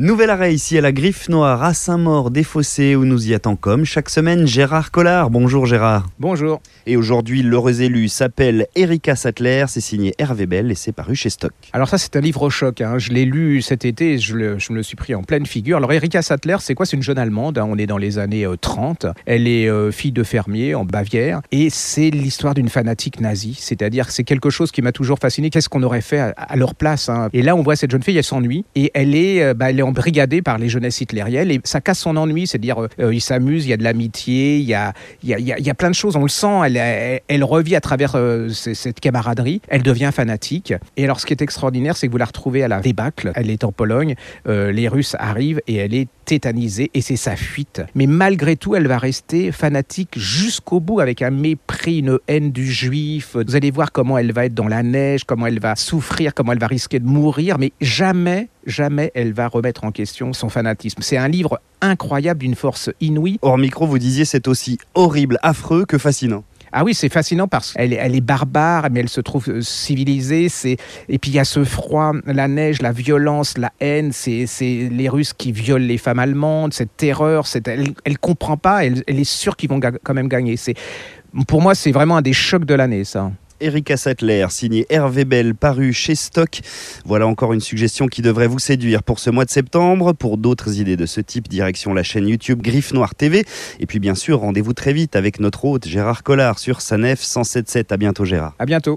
Nouvel arrêt ici à la Griffe Noire à Saint-Maur des Fossés où nous y attend comme chaque semaine Gérard Collard. Bonjour Gérard. Bonjour. Et aujourd'hui, l'heureux élu s'appelle Erika Sattler, c'est signé Hervé Bell et c'est paru chez Stock. Alors ça c'est un livre au choc, hein. je l'ai lu cet été, je, le, je, me le suis pris en pleine figure. Alors Erika Sattler, c'est quoi? C'est une jeune Allemande, hein. on est dans les années 30, euh, elle est euh, fille de fermier en Bavière et c'est l'histoire d'une fanatique nazie, c'est-à-dire c'est quelque chose qui m'a toujours fasciné, qu'est-ce qu'on aurait fait à, leur place hein? Et là on voit cette jeune fille, elle s'ennuie et elle est, euh, bah, elle est embrigadée par les jeunesses hitlériennes et ça casse son ennui, c'est-à-dire il s'amuse, il y a de l'amitié, il y a, il, y a, y a plein de choses, on le sent, elle, elle, elle revit à travers euh, cette camaraderie, elle devient fanatique. Et alors ce qui est extraordinaire, c'est que vous la retrouvez à la débâcle, elle est en Pologne, euh, les Russes arrivent et elle est tétanisée et c'est sa fuite. Mais malgré tout, elle va rester fanatique jusqu'au bout avec un mépris, une haine du juif. Vous allez voir comment elle va être dans la neige, comment elle va souffrir, comment elle va risquer de mourir, mais jamais jamais elle va remettre en question son fanatisme. C'est un livre incroyable d'une force inouïe. Hors micro, vous disiez c'est aussi horrible, affreux que fascinant. Ah oui, c'est fascinant parce qu'elle elle est barbare, mais elle se trouve euh, civilisée. C'est et puis il y a ce froid, la neige, la violence, la haine. C'est les Russes qui violent les femmes allemandes, cette terreur. Cette, elle, elle comprend pas. Elle, elle est sûre qu'ils vont quand même gagner. C'est pour moi, c'est vraiment un des chocs de l'année, ça. Erika Sattler, signé Hervé Bell, paru chez Stock. Voilà encore une suggestion qui devrait vous séduire pour ce mois de septembre. Pour d'autres idées de ce type, direction la chaîne YouTube Griffe Noire TV. Et puis bien sûr, rendez-vous très vite avec notre hôte Gérard Collard sur Sanef 177. À bientôt Gérard. À bientôt.